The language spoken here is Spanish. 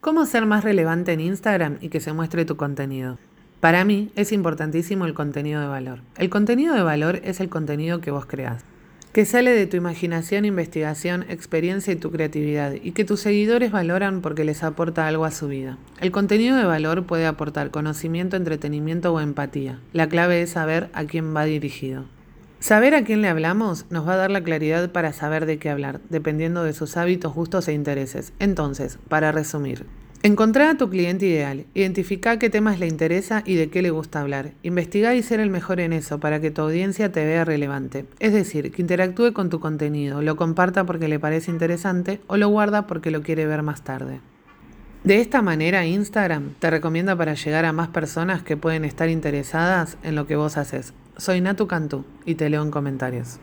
¿Cómo ser más relevante en Instagram y que se muestre tu contenido? Para mí es importantísimo el contenido de valor. El contenido de valor es el contenido que vos creás, que sale de tu imaginación, investigación, experiencia y tu creatividad, y que tus seguidores valoran porque les aporta algo a su vida. El contenido de valor puede aportar conocimiento, entretenimiento o empatía. La clave es saber a quién va dirigido. Saber a quién le hablamos nos va a dar la claridad para saber de qué hablar, dependiendo de sus hábitos, gustos e intereses. Entonces, para resumir, encontrar a tu cliente ideal, identificar qué temas le interesa y de qué le gusta hablar. Investigar y ser el mejor en eso para que tu audiencia te vea relevante. Es decir, que interactúe con tu contenido, lo comparta porque le parece interesante o lo guarda porque lo quiere ver más tarde. De esta manera, Instagram te recomienda para llegar a más personas que pueden estar interesadas en lo que vos haces. Soy Natu Cantú y te leo en comentarios.